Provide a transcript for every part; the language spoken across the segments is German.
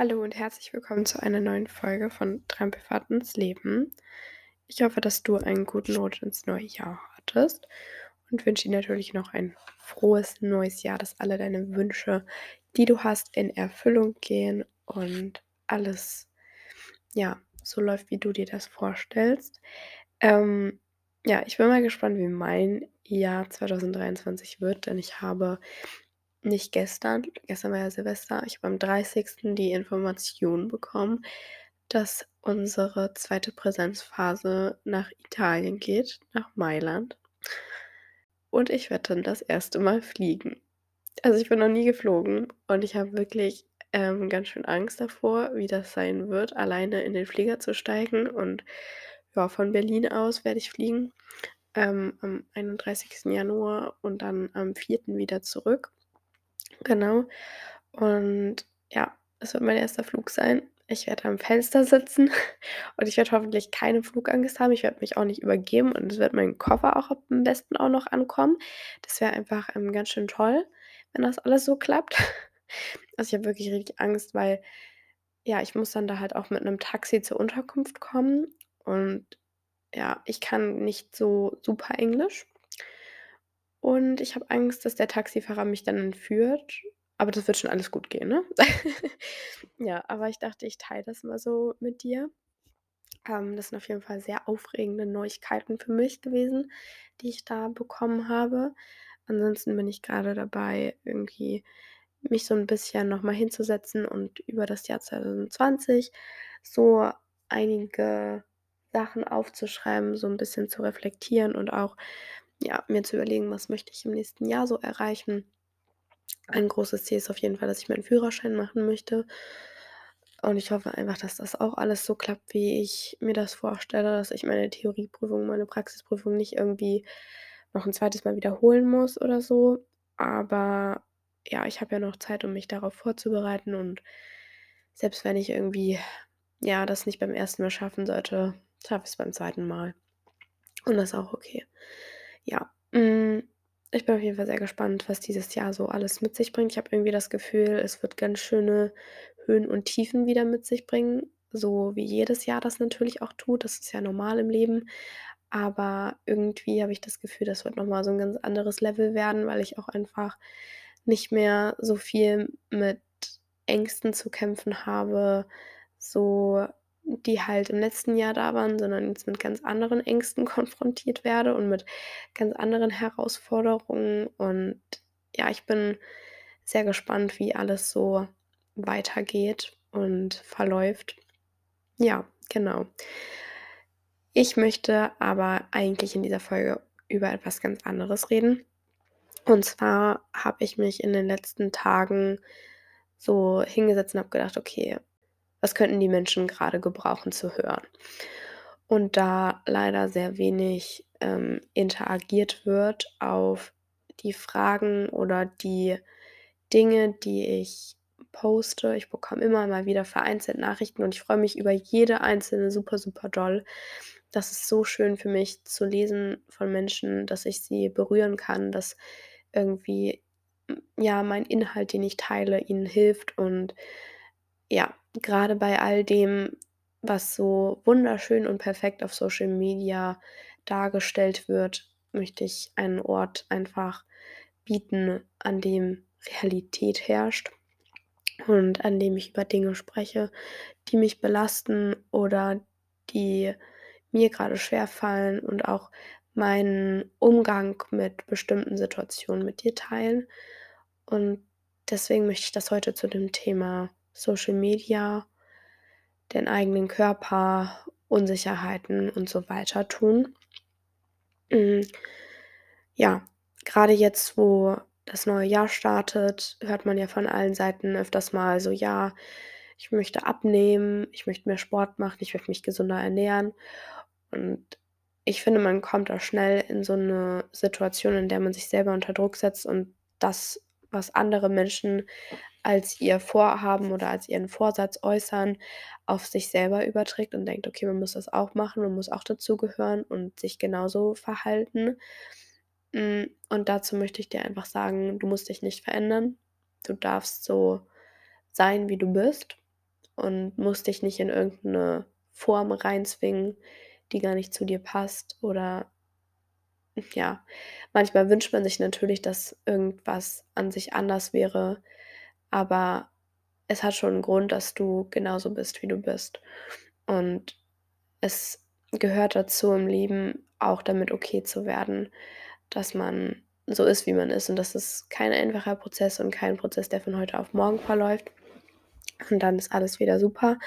Hallo und herzlich willkommen zu einer neuen Folge von Trampelfahrt ins Leben. Ich hoffe, dass du einen guten Rutsch ins neue Jahr hattest und wünsche dir natürlich noch ein frohes neues Jahr, dass alle deine Wünsche, die du hast, in Erfüllung gehen und alles, ja, so läuft, wie du dir das vorstellst. Ähm, ja, ich bin mal gespannt, wie mein Jahr 2023 wird, denn ich habe nicht gestern, gestern war ja Silvester, ich habe am 30. die Information bekommen, dass unsere zweite Präsenzphase nach Italien geht, nach Mailand. Und ich werde dann das erste Mal fliegen. Also ich bin noch nie geflogen und ich habe wirklich ähm, ganz schön Angst davor, wie das sein wird, alleine in den Flieger zu steigen. Und ja, von Berlin aus werde ich fliegen ähm, am 31. Januar und dann am 4. wieder zurück. Genau. Und ja, es wird mein erster Flug sein. Ich werde am Fenster sitzen und ich werde hoffentlich keine Flugangst haben. Ich werde mich auch nicht übergeben und es wird mein Koffer auch am besten auch noch ankommen. Das wäre einfach ähm, ganz schön toll, wenn das alles so klappt. Also ich habe wirklich richtig Angst, weil ja, ich muss dann da halt auch mit einem Taxi zur Unterkunft kommen und ja, ich kann nicht so super Englisch. Und ich habe Angst, dass der Taxifahrer mich dann entführt. Aber das wird schon alles gut gehen, ne? Ja, aber ich dachte, ich teile das mal so mit dir. Ähm, das sind auf jeden Fall sehr aufregende Neuigkeiten für mich gewesen, die ich da bekommen habe. Ansonsten bin ich gerade dabei, irgendwie mich so ein bisschen noch mal hinzusetzen und über das Jahr 2020 so einige Sachen aufzuschreiben, so ein bisschen zu reflektieren und auch ja, mir zu überlegen, was möchte ich im nächsten Jahr so erreichen. Ein großes Ziel ist auf jeden Fall, dass ich meinen Führerschein machen möchte. Und ich hoffe einfach, dass das auch alles so klappt, wie ich mir das vorstelle, dass ich meine Theorieprüfung, meine Praxisprüfung nicht irgendwie noch ein zweites Mal wiederholen muss oder so. Aber ja, ich habe ja noch Zeit, um mich darauf vorzubereiten. Und selbst wenn ich irgendwie, ja, das nicht beim ersten Mal schaffen sollte, schaffe ich es beim zweiten Mal. Und das ist auch okay. Ja, hm, ich bin auf jeden Fall sehr gespannt, was dieses Jahr so alles mit sich bringt. Ich habe irgendwie das Gefühl, es wird ganz schöne Höhen und Tiefen wieder mit sich bringen, so wie jedes Jahr das natürlich auch tut. Das ist ja normal im Leben. Aber irgendwie habe ich das Gefühl, das wird noch mal so ein ganz anderes Level werden, weil ich auch einfach nicht mehr so viel mit Ängsten zu kämpfen habe, so die halt im letzten Jahr da waren, sondern jetzt mit ganz anderen Ängsten konfrontiert werde und mit ganz anderen Herausforderungen. Und ja, ich bin sehr gespannt, wie alles so weitergeht und verläuft. Ja, genau. Ich möchte aber eigentlich in dieser Folge über etwas ganz anderes reden. Und zwar habe ich mich in den letzten Tagen so hingesetzt und habe gedacht, okay, was könnten die Menschen gerade gebrauchen zu hören? Und da leider sehr wenig ähm, interagiert wird auf die Fragen oder die Dinge, die ich poste. Ich bekomme immer mal wieder vereinzelt Nachrichten und ich freue mich über jede einzelne super, super doll. Das ist so schön für mich zu lesen von Menschen, dass ich sie berühren kann, dass irgendwie ja mein Inhalt, den ich teile, ihnen hilft und ja, gerade bei all dem, was so wunderschön und perfekt auf Social Media dargestellt wird, möchte ich einen Ort einfach bieten, an dem Realität herrscht und an dem ich über Dinge spreche, die mich belasten oder die mir gerade schwer fallen und auch meinen Umgang mit bestimmten Situationen mit dir teilen. Und deswegen möchte ich das heute zu dem Thema Social Media, den eigenen Körper, Unsicherheiten und so weiter tun. Hm, ja, gerade jetzt, wo das neue Jahr startet, hört man ja von allen Seiten öfters mal so: „Ja, ich möchte abnehmen, ich möchte mehr Sport machen, ich möchte mich gesünder ernähren.“ Und ich finde, man kommt da schnell in so eine Situation, in der man sich selber unter Druck setzt und das, was andere Menschen als ihr Vorhaben oder als ihren Vorsatz äußern, auf sich selber überträgt und denkt: „Okay, man muss das auch machen, man muss auch dazugehören und sich genauso verhalten.“ Hm, und dazu möchte ich dir einfach sagen: Du musst dich nicht verändern. Du darfst so sein, wie du bist. und musst dich nicht in irgendeine Form reinzwingen, die gar nicht zu dir passt oder ja, manchmal wünscht man sich natürlich, dass irgendwas an sich anders wäre, aber es hat schon 'n Grund, dass du genauso bist, wie du bist. Und es gehört dazu im Leben, auch damit okay zu werden, dass man so ist, wie man ist und das ist kein einfacher Prozess und kein Prozess, der von heute auf morgen verläuft und dann ist alles wieder super,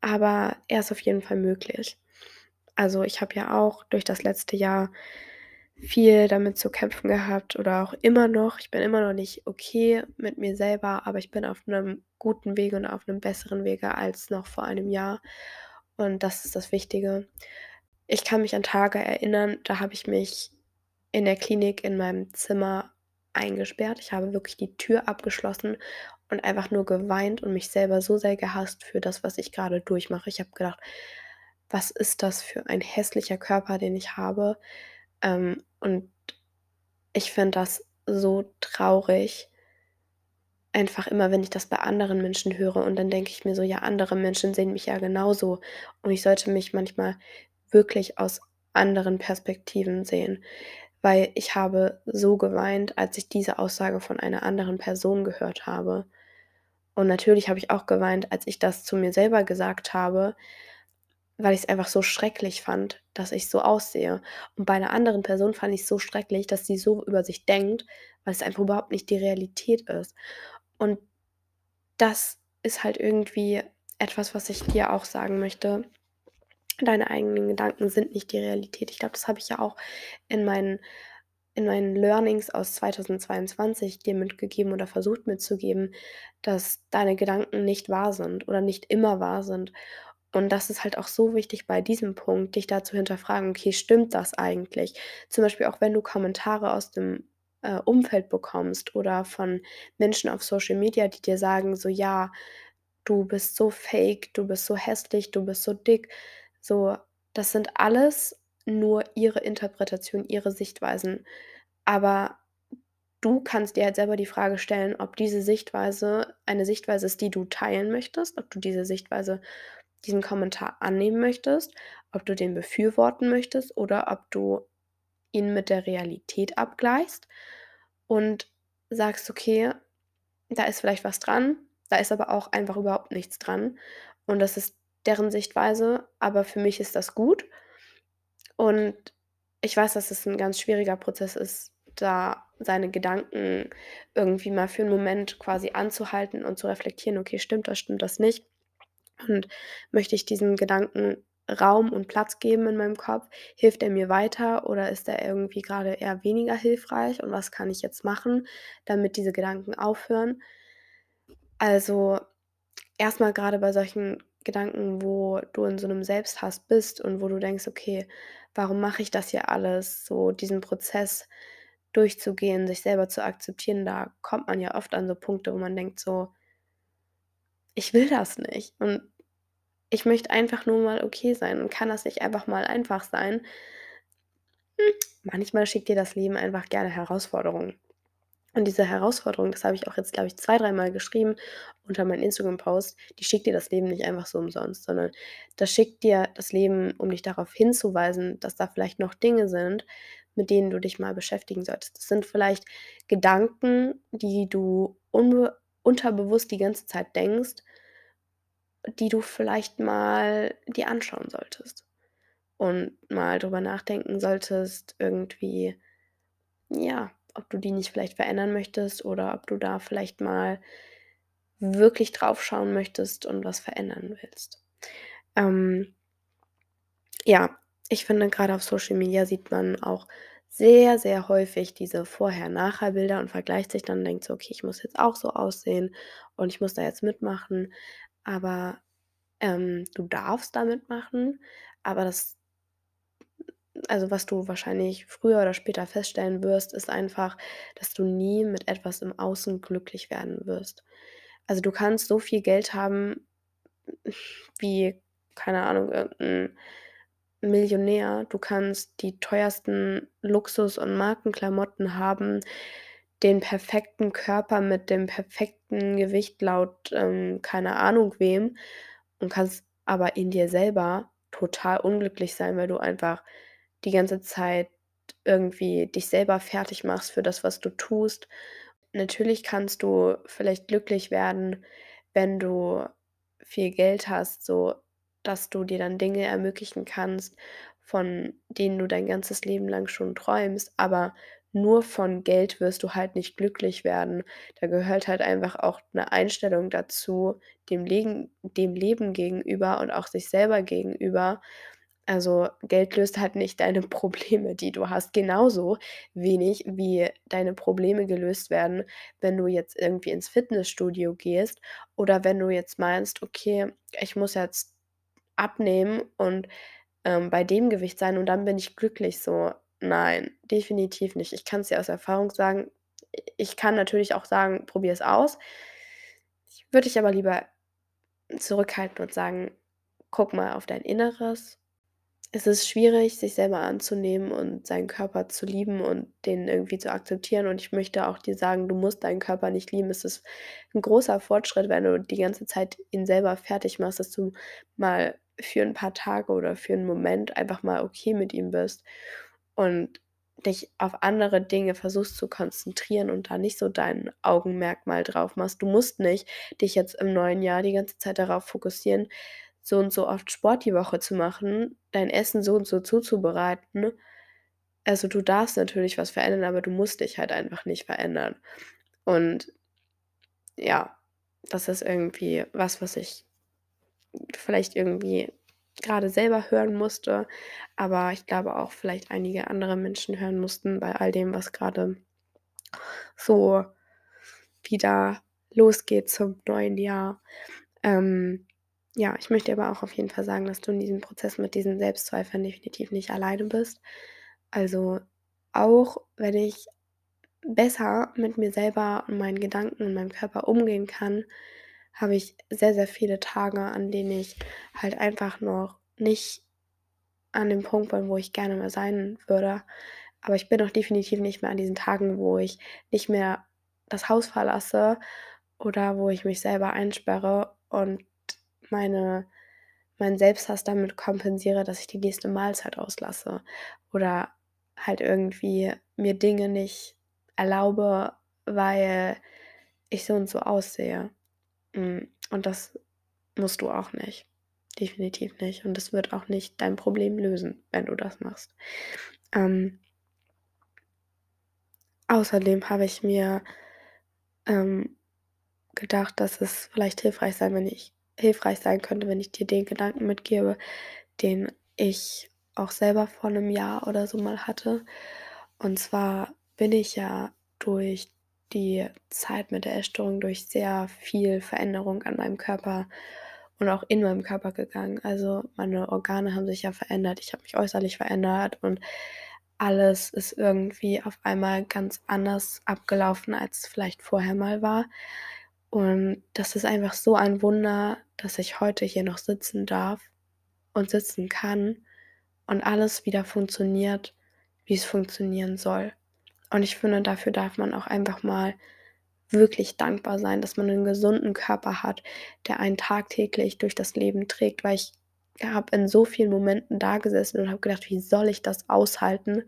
aber er ist auf jeden Fall möglich. Also, ich habe ja auch durch das letzte Jahr viel damit zu kämpfen gehabt oder auch immer noch. Ich bin immer noch nicht okay mit mir selber, aber ich bin auf 'nem guten Wege und auf 'nem besseren Wege als noch vor einem Jahr und das ist das Wichtige. Ich kann mich an Tage erinnern, da habe ich mich in der Klinik in meinem Zimmer eingesperrt. Ich habe wirklich die Tür abgeschlossen und einfach nur geweint und mich selber so sehr gehasst für das, was ich grade durchmache. Ich habe gedacht: „Was ist das für ein hässlicher Körper, den ich habe?“ Ähm, und ich finde das so traurig einfach immer, wenn ich das bei anderen Menschen höre und dann denke ich mir so: „Ja, andere Menschen sehen mich ja genauso und ich sollte mich manchmal wirklich aus anderen Perspektiven sehen.“ Weil ich habe so geweint, als ich diese Aussage von einer anderen Person gehört habe. Und natürlich habe ich auch geweint, als ich das zu mir selber gesagt habe, weil ich's einfach so schrecklich fand, dass ich so aussehe. Und bei 'ner anderen Person fand ich's so schrecklich, dass sie so über sich denkt, weil es einfach überhaupt nicht die Realität ist. Und das ist halt irgendwie etwas, was ich dir auch sagen möchte. Deine eigenen Gedanken sind nicht die Realität. Ich glaube, das habe ich ja auch in meinen in meinen Learnings aus 2022 dir mitgegeben oder versucht mitzugeben, dass deine Gedanken nicht wahr sind oder nicht immer wahr sind. Und das ist halt auch so wichtig bei diesem Punkt, dich da zu hinterfragen: „Okay, stimmt das eigentlich?“ Zum Beispiel auch wenn du Kommentare aus dem, äh, Umfeld bekommst oder von Menschen auf Social Media, die dir sagen so: „Ja, du bist so fake, du bist so hässlich, du bist so dick.“ So, das sind alles nur ihre Interpretation, ihre Sichtweisen. Aber du kannst dir halt selber die Frage stellen, ob diese Sichtweise eine Sichtweise ist, die du teilen möchtest, ob du diese Sichtweise diesen Kommentar annehmen möchtest, ob du den befürworten möchtest oder ob du ihn mit der Realität abgleichst und sagst: „Okay, da ist vielleicht was dran, da ist aber auch einfach überhaupt nichts dran und das ist deren Sichtweise, aber für mich ist das gut.“ Und ich weiß, dass es 'n ganz schwieriger Prozess ist, da seine Gedanken irgendwie mal für 'n Moment quasi anzuhalten und zu reflektieren: „Okay, stimmt das, stimmt das nicht?“ Und möchte ich diesem Gedanken Raum und Platz geben in meinem Kopf? Hilft er mir weiter oder ist er irgendwie grade eher weniger hilfreich und was kann ich jetzt machen, damit diese Gedanken aufhören? Also, erst mal grade bei solchen Gedanken, wo du in so 'nem Selbsthass bist und wo du denkst: „Okay, warum mache ich das hier alles?“ So diesen Prozess durchzugehen, sich selber zu akzeptieren, da kommt man ja oft an so Punkte, wo man denkt so „Ich will das nicht und ich möchte einfach nur mal okay sein und kann das nicht einfach mal einfach sein?“ Hm, manchmal schickt dir das Leben einfach gerne Herausforderungen. Und diese Herausforderung, das habe ich auch jetzt, glaube ich, zwei dreimal geschrieben unter meinen Instagram-Post, die schickt dir das Leben nicht einfach so umsonst, sondern das schickt dir das Leben, um dich darauf hinzuweisen, dass da vielleicht noch Dinge sind, mit denen du dich mal beschäftigen solltest. Das sind vielleicht Gedanken, die du unterbewusst die ganze Zeit denkst die du vielleicht mal dir anschauen solltest und mal drüber nachdenken solltest irgendwie, ja, ob du die nicht vielleicht verändern möchtest oder ob du da vielleicht mal wirklich drauf schauen möchtest und was verändern willst. Ähm ja, ich finde, grade auf Social Media sieht man auch sehr, sehr häufig diese Vorher-Nachher-Bilder und vergleicht sich dann und denkt so: „Okay, ich muss jetzt auch so aussehen und ich muss da jetzt mitmachen.“ Aber, ähm, du darfst da mitmachen, aber das also, was du wahrscheinlich früher oder später feststellen wirst, ist einfach, dass du nie mit etwas im Außen glücklich werden wirst. Also, du kannst so viel Geld haben wie, keine Ahnung, irgend 'n Millionär. Du kannst die teuersten Luxus und Markenklamotten haben. Den perfekten Körper mit dem perfekten Gewicht laut, ähm, keine Ahnung wem und kannst aber in dir selber total unglücklich sein, weil du einfach die ganze Zeit irgendwie dich selber fertig machst für das, was du tust. Natürlich kannst du vielleicht glücklich werden, wenn du viel Geld hast, so dass du dir dann Dinge ermöglichen kannst, von denen du dein ganzes Leben lang schon träumst, aber nur von Geld wirst du halt nicht glücklich werden. Da gehört halt einfach auch 'ne Einstellung dazu, dem Legen dem Leben gegenüber und auch sich selber gegenüber. Also, Geld löst halt nicht deine Probleme, die du hast, genauso wenig wie deine Probleme gelöst werden, wenn du jetzt irgendwie ins Fitnessstudio gehst oder wenn du jetzt meinst: „Okay, ich muss jetzt abnehmen und, ähm, bei dem Gewicht sein und dann bin ich glücklich“, so. Nein, definitiv nicht. Ich kann's dir aus Erfahrung sagen. Ich kann natürlich auch sagen: „Probier's aus.“ Ich würde dich aber lieber zurückhalten und sagen: „Guck mal auf dein Inneres.“ Es ist schwierig, sich selber anzunehmen und seinen Körper zu lieben und den irgendwie zu akzeptieren und ich möchte auch dir sagen, du musst deinen Körper nicht lieben. Es ist 'n großer Fortschritt, wenn du die ganze Zeit ihn selber fertig machst, dass du mal für 'n paar Tage oder für 'n Moment einfach mal okay mit ihm bist und dich auf andere Dinge versuchst zu konzentrieren und da nicht so dein Augenmerk mal drauf machst. Du musst nicht dich jetzt im neuen Jahr die ganze Zeit darauf fokussieren, so und so oft Sport die Woche zu machen, dein Essen so und so zuzubereiten. Also, du darfst natürlich was verändern, aber du musst dich halt einfach nicht verändern. Und ja, das ist irgendwie was, was ich vielleicht irgendwie grade selber hören musste, aber ich glaube auch vielleicht einige andere Menschen hören mussten bei all dem, was grade so wieder losgeht zum neuen Jahr. Ähm, ja, ich möchte aber auch auf jeden Fall sagen, dass du in diesem Prozess mit diesen Selbstzweifeln definitiv nicht alleine bist. Also, auch wenn ich besser mit mir selber und meinen Gedanken und meinem Körper umgehen kann, habe ich sehr, sehr viele Tage, an denen ich halt einfach noch nicht an dem Punkt bin, wo ich gerne mal sein würde. Aber ich bin auch definitiv nicht mehr an diesen Tagen, wo ich nicht mehr das Haus verlasse oder wo ich mich selber einsperre und meine meinen Selbsthass damit kompensiere, dass ich die nächste Mahlzeit auslasse oder halt irgendwie mir Dinge nicht erlaube, weil ich so und so aussehe. Hm, und das musst du auch nicht. Definitiv nicht. Und das wird auch nicht dein Problem lösen, wenn du das machst. Ähm außerdem habe ich mir, ähm, gedacht, dass es vielleicht hilfreich sein wenn ich hilfreich sein könnte, wenn ich dir den Gedanken mitgebe, den ich auch selber vor 'nem Jahr oder so mal hatte. Und zwar bin ich ja durch die Zeit mit der Essstörung durch sehr viel Veränderung an meinem Körper und auch in meinem Körper gegangen. Also, meine Organe haben sich ja verändert. Ich habe mich äußerlich verändert und alles ist irgendwie auf einmal ganz anders abgelaufen, als vielleicht vorher mal war. Und das ist einfach so ein Wunder, dass ich heute hier noch sitzen darf und sitzen kann und alles wieder funktioniert, wie's funktionieren soll. Und ich finde, dafür darf man auch einfach mal wirklich dankbar sein, dass man 'nen gesunden Körper hat, der einen tagtäglich durch das Leben trägt, weil ich habe in so vielen Momenten dagesessen und habe gedacht: „Wie soll ich das aushalten?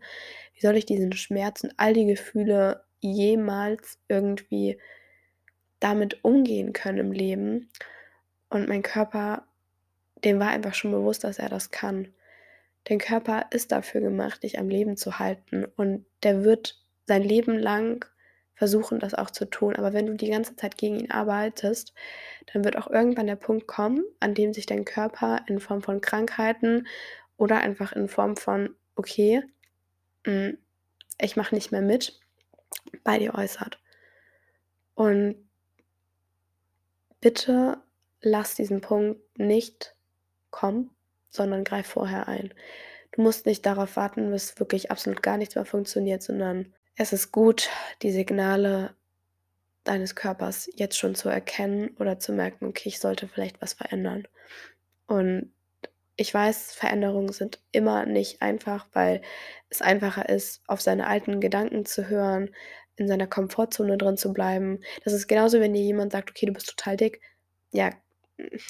Wie soll ich diesen Schmerz und all die Gefühle jemals irgendwie damit umgehen können im Leben?“ Und mein Körper, dem war einfach schon bewusst, dass er das kann. Dein Körper ist dafür gemacht, dich am Leben zu halten und der wird sein Leben lang versuchen, das auch zu tun. Aber wenn du die ganze Zeit gegen ihn arbeitest, dann wird auch irgendwann der Punkt kommen, an dem sich dein Körper in Form von Krankheiten oder einfach in Form von: „Okay, hm, ich mache nicht mehr mit“, bei dir äußert. Und bitte lass diesen Punkt nicht kommen, sondern greif vorher ein. Du musst nicht darauf warten, bis wirklich absolut gar nichts mehr funktioniert, sondern es ist gut, die Signale deines Körpers jetzt schon zu erkennen oder zu merken: „Okay, ich sollte vielleicht was verändern.“ Und ich weiß, Veränderungen sind immer nicht einfach, weil es einfacher ist, auf seine alten Gedanken zu hören, in seiner Komfortzone drin zu bleiben. Das ist genauso, wenn dir jemand sagt: „Okay, du bist total dick.“ Ja,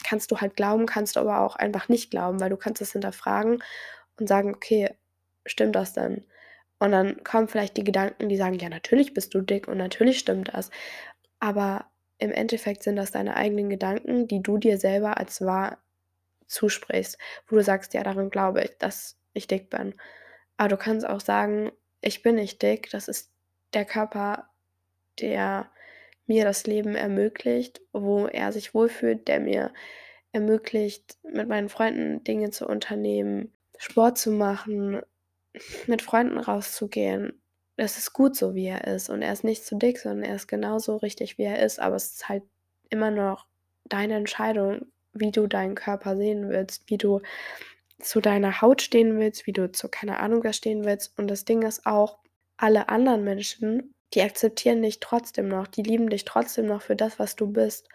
kannst du halt glauben, kannst du aber auch einfach nicht glauben, weil du kannst es hinterfragen und sagen: „Okay, stimmt das denn?“ Und dann kommen vielleicht die Gedanken, die sagen: „Ja, natürlich bist du dick und natürlich stimmt das.“ Aber im Endeffekt sind das deine eigenen Gedanken, die du dir selber als wahr zusprichst, wo du sagst: „Ja, daran glaube ich, dass ich dick bin.“ Aber du kannst auch sagen: „Ich bin nicht dick, das ist der Körper, der mir das Leben ermöglicht, wo er sich wohlfühlt, der mir ermöglicht, mit meinen Freunden Dinge zu unternehmen, Sport zu machen, mit Freunden rauszugehen. Es ist gut so, wie er ist und er ist nicht zu dick, sondern er ist genauso richtig, wie er ist, aber es ist halt immer noch deine Entscheidung, wie du deinen Körper sehen willst, wie du zu deiner Haut stehen willst, wie du zu keine Ahnung was stehen willst. Und das Ding ist auch, alle anderen Menschen, die akzeptieren dich trotzdem noch, die lieben dich trotzdem noch für das, was du bist.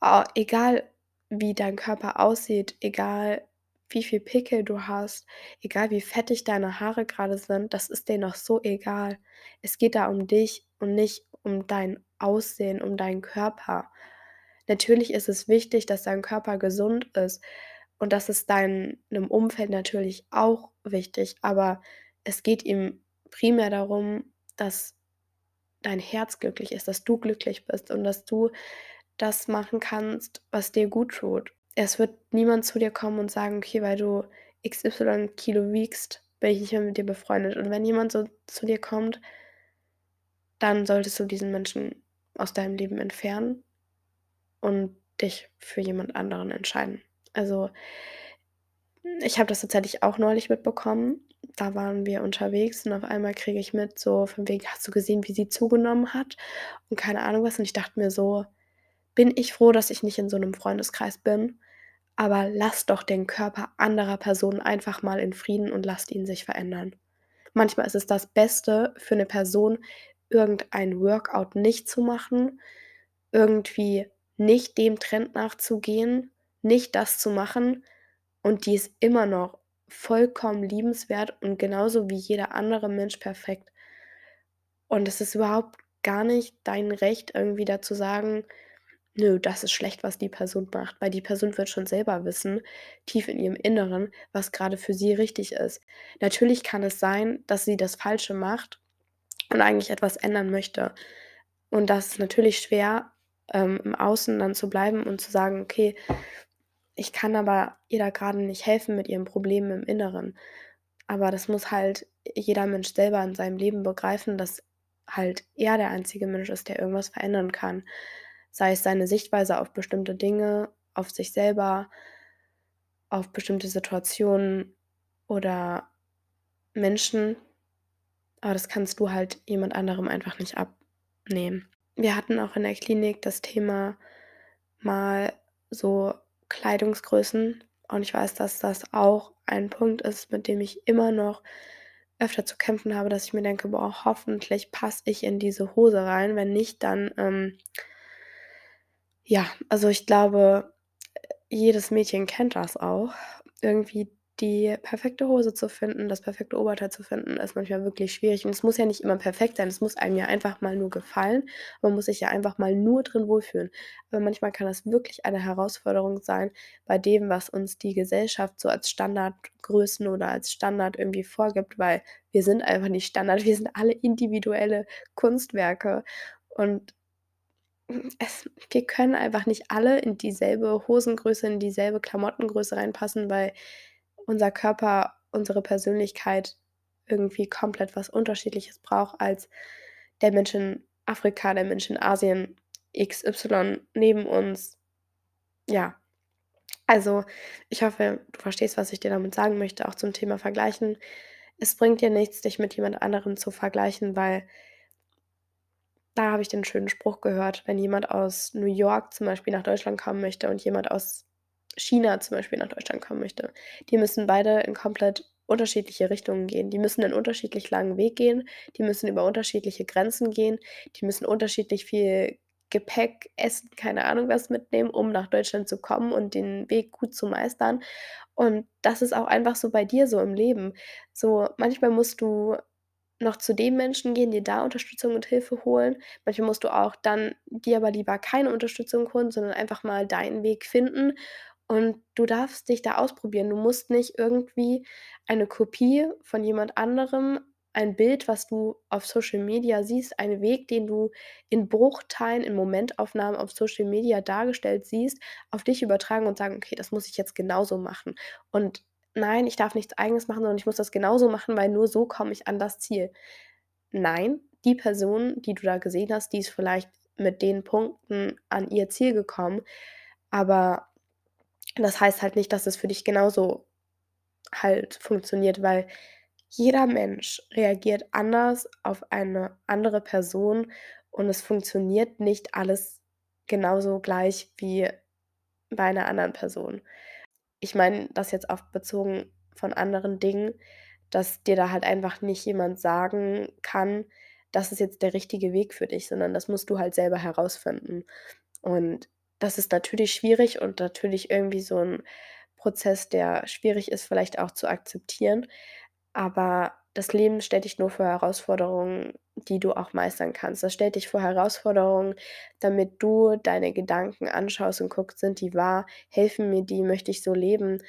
Ah, egal wie dein Körper aussieht, egal wie viel Pickel du hast, egal wie fettig deine Haare gerade sind, das ist denen noch so egal. Es geht da um dich und nicht um dein Aussehen, um deinen Körper. Natürlich ist es wichtig, dass dein Körper gesund ist und das ist deinem Umfeld natürlich auch wichtig, aber es geht ihm primär darum, dass dein Herz glücklich ist, dass du glücklich bist und dass du das machen kannst, was dir gut tut. Es wird niemand zu dir kommen und sagen: „Okay, weil du XY Kilo wiegst, bin ich nicht mehr mit dir befreundet.“ Und wenn jemand so zu dir kommt dann solltest du diesen Menschen aus deinem Leben entfernen und dich für jemand anderen entscheiden. Also, ich habe das tatsächlich auch neulich mitbekommen. Da waren wir unterwegs und auf einmal kriege ich mit, so von wegen: „Hast du gesehen, wie sie zugenommen hat?“ Und keine Ahnung was. Und ich dachte mir so: „Bin ich froh, dass ich nicht in so 'nem Freundeskreis bin, aber lass doch den Körper anderer Personen einfach mal in Frieden und lasst ihn sich verändern.“ Manchmal ist es das Beste für 'ne Person, irgendein Workout nicht zu machen, irgendwie nicht dem Trend nachzugehen, nicht das zu machen und die ist immer noch vollkommen liebenswert und genauso wie jeder andere Mensch perfekt. Und es ist überhaupt gar nicht dein Recht, irgendwie da zu sagen: „Nö, das ist schlecht, was die Person macht“, weil die Person wird schon selber wissen, tief in ihrem Inneren, was grade für sie richtig ist. Natürlich kann es sein, dass sie das Falsche macht und eigentlich etwas ändern möchte. Und das ist natürlich schwer, ähm, im Außen dann zu bleiben und zu sagen: „Okay, ich kann aber ihr da grade nicht helfen mit ihren Problemen im Inneren.“ Aber das muss halt jeder Mensch selber in seinem Leben begreifen, dass halt er der einzige Mensch ist, der irgendwas verändern kann. Sei es seine Sichtweise auf bestimmte Dinge, auf sich selber auf bestimmte Situationen oder Menschen. Aber das kannst du halt jemand anderem einfach nicht abnehmen. Wir hatten auch in der Klinik das Thema mal so Kleidungsgrößen und ich weiß, dass das auch ein Punkt ist, mit dem ich immer noch öfter zu kämpfen habe, dass ich mir denke: „Boah, hoffentlich passe ich in diese Hose rein. Wenn nicht, dann, ähm“ Ja, also ich glaube, jedes Mädchen kennt das auch. Irgendwie die perfekte Hose zu finden, das perfekte Oberteil zu finden, ist manchmal wirklich schwierig. Und es muss ja nicht immer perfekt sein. Es muss einem ja einfach mal nur gefallen. Man muss sich ja einfach mal nur drin wohlfühlen. Aber manchmal kann das wirklich eine Herausforderung sein bei dem, was uns die Gesellschaft so als Standardgrößen oder als Standard irgendwie vorgibt, weil wir sind einfach nicht Standard. Wir sind alle individuelle Kunstwerke und es wir können einfach nicht alle in dieselbe Hosengröße, in dieselbe Klamottengröße reinpassen, weil unser Körper, unsere Persönlichkeit irgendwie komplett was Unterschiedliches braucht als der Mensch in Afrika, der Mensch in Asien, XY neben uns. Ja. Also, ich hoffe, du verstehst, was ich dir damit sagen möchte, auch zum Thema Vergleichen. Es bringt dir nichts, dich mit jemand anderem zu vergleichen, weil da habe ich den schönen Spruch gehört, wenn jemand aus New York zum Beispiel nach Deutschland kommen möchte und jemand aus China zum Beispiel nach Deutschland kommen möchte. Die müssen beide in komplett unterschiedliche Richtungen gehen. Die müssen 'nen unterschiedlich langen Weg gehen, die müssen über unterschiedliche Grenzen gehen, die müssen unterschiedlich viel Gepäck, Essen, keine Ahnung was mitnehmen, um nach Deutschland zu kommen und den Weg gut zu meistern. Und das ist auch einfach so bei dir so im Leben. So, manchmal musst du noch zu den Menschen gehen, dir da Unterstützung und Hilfe holen. Manchmal musst du auch dann dir aber lieber keine Unterstützung holen, sondern einfach mal deinen Weg finden und du darfst dich da ausprobieren. Du musst nicht irgendwie eine Kopie von jemand anderem, ein Bild, was du auf Social Media siehst, einen Weg, den du in Bruchteilen, in Momentaufnahmen auf Social Media dargestellt siehst, auf dich übertragen und sagen: „Okay, das muss ich jetzt genauso machen.“ Und nein, ich darf nichts Eigenes machen, sondern ich muss das genauso machen, weil nur so komme ich an das Ziel. Nein, die Person, die du da gesehen hast, die ist vielleicht mit den Punkten an ihr Ziel gekommen, aber das heißt halt nicht, dass es für dich genauso halt funktioniert, weil jeder Mensch reagiert anders auf eine andere Person und es funktioniert nicht alles genauso gleich wie bei einer anderen Person. Ich meine das jetzt auf bezogen von anderen Dingen, dass dir da halt einfach nicht jemand sagen kann: „Das ist jetzt der richtige Weg für dich“, sondern das musst du halt selber herausfinden. Und das ist natürlich schwierig und natürlich irgendwie so 'n Prozess, der schwierig ist, vielleicht auch zu akzeptieren. Aber das Leben stellt dich nur vor Herausforderungen, die du auch meistern kannst. Das stellt dich vor Herausforderungen, damit du deine Gedanken anschaust und guckst: „Sind die wahr? Helfen mir die? Möchte ich so leben?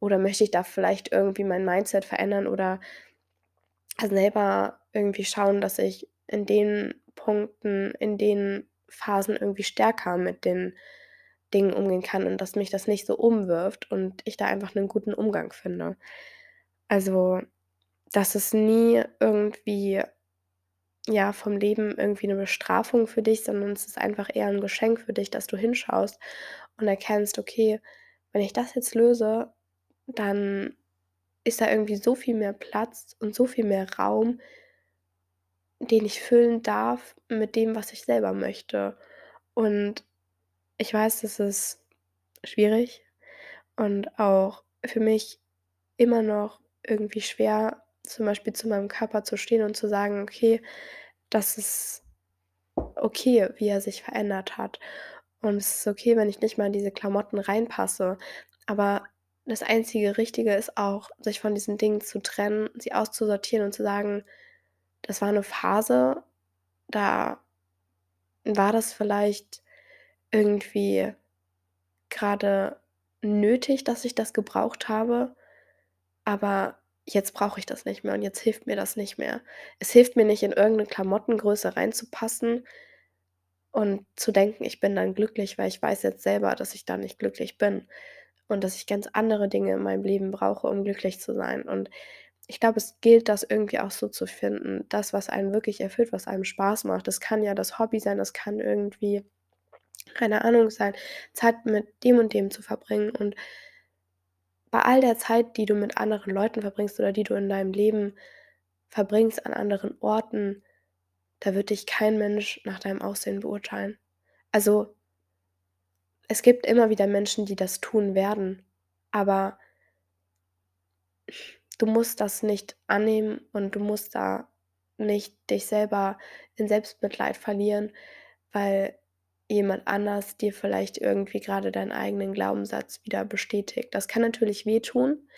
Oder möchte ich da vielleicht irgendwie mein Mindset verändern oder selber irgendwie schauen, dass ich in den Punkten, in den Phasen irgendwie stärker mit den Dingen umgehen kann und dass mich das nicht so umwirft und ich da einfach 'nen guten Umgang finde.“ Also, das ist nie irgendwie, ja, vom Leben irgendwie 'ne Bestrafung für dich, sondern es ist einfach eher 'n Geschenk für dich, dass du hinschaust und erkennst: „Okay, wenn ich das jetzt löse, dann ist da irgendwie so viel mehr Platz und so viel mehr Raum“ „den ich füllen darf mit dem, was ich selber möchte.“ Und ich weiß, das ist schwierig und auch für mich immer noch irgendwie schwer, zum Beispiel zu meinem Körper zu stehen und zu sagen: „Okay, das ist okay, wie er sich verändert hat. Und es ist okay, wenn ich nicht mal in diese Klamotten reinpasse.“ Aber das einzige Richtige ist auch, sich von diesen Dingen zu trennen, sie auszusortieren und zu sagen: „Das war 'ne Phase, da war das vielleicht irgendwie grade nötig, dass ich das gebraucht habe, aber jetzt brauche ich das nicht mehr und jetzt hilft mir das nicht mehr.“ Es hilft mir nicht, in irgend 'ne Klamottengröße reinzupassen und zu denken, ich bin dann glücklich, weil ich weiß jetzt selber, dass ich da nicht glücklich bin und dass ich ganz andere Dinge in meinem Leben brauche, um glücklich zu sein. Und ich glaube, es gilt, das irgendwie auch so zu finden, das, was einen wirklich erfüllt, was einem Spaß macht. Das kann ja das Hobby sein, das kann irgendwie, keine Ahnung, sein, Zeit mit dem und dem zu verbringen. Und bei all der Zeit, die du mit anderen Leuten verbringst oder die du in deinem Leben verbringst an anderen Orten, da wird dich kein Mensch nach deinem Aussehen beurteilen. Also es gibt immer wieder Menschen, die das tun werden, aber du musst das nicht annehmen und du musst da nicht dich selber in Selbstmitleid verlieren, weil jemand anders dir vielleicht irgendwie grade deinen eigenen Glaubenssatz wieder bestätigt. Das kann natürlich wehtun,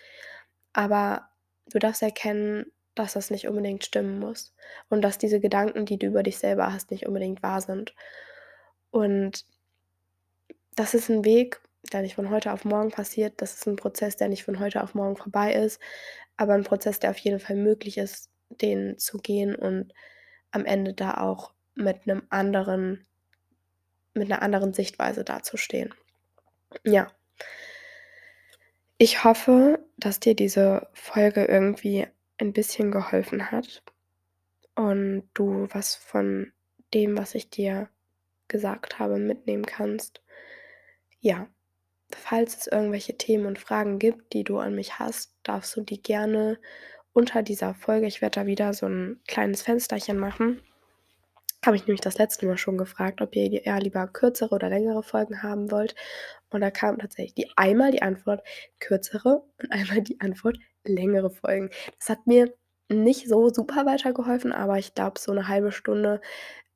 aber du darfst erkennen, dass das nicht unbedingt stimmen muss und dass diese Gedanken, die du über dich selber hast, nicht unbedingt wahr sind. Und das ist 'n Weg, der nicht von heute auf morgen passiert. Das ist 'n Prozess, der nicht von heute auf morgen vorbei ist, aber 'n Prozess, der auf jeden Fall möglich ist, den zu gehen und am Ende da auch mit 'nem anderen mit 'ner anderen Sichtweise dazustehen. Ja. Ich hoffe, dass dir diese Folge irgendwie ein bisschen geholfen hat und du was von dem, was ich dir gesagt habe, mitnehmen kannst. Ja, falls es irgendwelche Themen und Fragen gibt, die du an mich hast, darfst du die gerne unter dieser Folge ich werde da wieder so 'n kleines Fensterchen machen habe ich nämlich das letzte Mal schon gefragt, ob ihr eher lieber kürzere oder längere Folgen haben wollt. Und da kam tatsächlich die einmal die Antwort kürzere und einmal die Antwort längere Folgen. Das hat mir nicht so super weitergeholfen, aber ich glaube, so 'ne 1/2 Stunde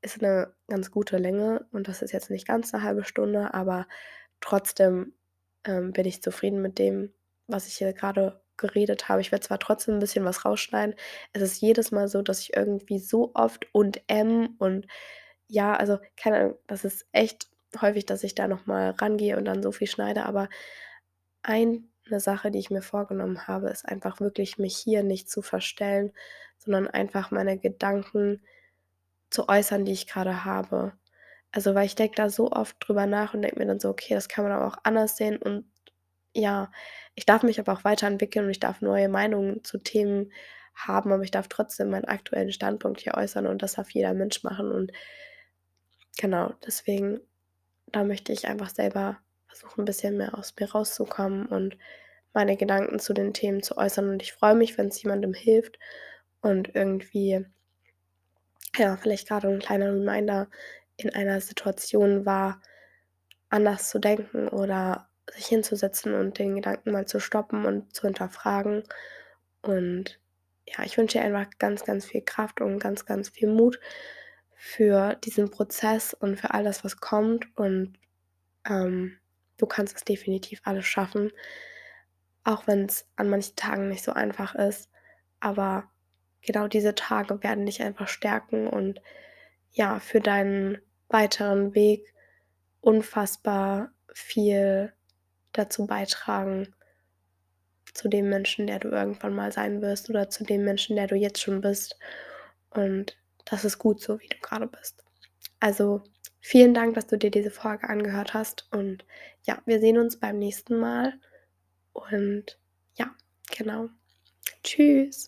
ist 'ne ganz gute Länge und das ist jetzt nicht ganz 'ne 1/2 Stunde, aber trotzdem, ähm, bin ich zufrieden mit dem, was ich hier grade geredet habe. Ich werde zwar trotzdem 'n bisschen was rausschneiden. Es ist jedes Mal so, dass ich irgendwie so oft „und, ähm“ und ja, also, keine Ahnung, das ist echt häufig, dass ich da noch mal rangehe und dann so viel schneide, aber eine Sache, die ich mir vorgenommen habe, ist einfach wirklich, mich hier nicht zu verstellen, sondern einfach meine Gedanken zu äußern, die ich grade habe. Also, weil ich denke da so oft drüber nach und denke mir dann so: „Okay, das kann man aber auch anders sehen“ und ja, ich darf mich aber auch weiterentwickeln und ich darf neue Meinungen zu Themen haben, aber ich darf trotzdem meinen aktuellen Standpunkt hier äußern und das darf jeder Mensch machen und genau, deswegen da möchte ich einfach selber versuchen, 'n bisschen mehr aus mir rauszukommen und meine Gedanken zu den Themen zu äußern und ich freue mich, wenn's jemandem hilft und irgendwie ja, vielleicht grade 'n kleiner Reminder in einer Situation war, anders zu denken oder sich hinzusetzen und den Gedanken mal zu stoppen und zu hinterfragen. Und ja, ich wünsche dir einfach ganz, ganz viel Kraft und ganz, ganz viel Mut für diesen Prozess und für alles, was kommt und, ähm, du kannst es definitiv alles schaffen, auch wenn's an manchen Tagen nicht so einfach ist. Aber genau diese Tage werden dich einfach stärken und ja, für deinen weiteren Weg unfassbar viel dazu beitragen zu dem Menschen, der du irgendwann mal sein wirst oder zu dem Menschen, der du jetzt schon bist. Und das ist gut so, wie du grade bist. Also, vielen Dank, dass du dir diese Folge angehört hast und ja, wir sehen uns beim nächsten Mal und ja, genau. Tschüss.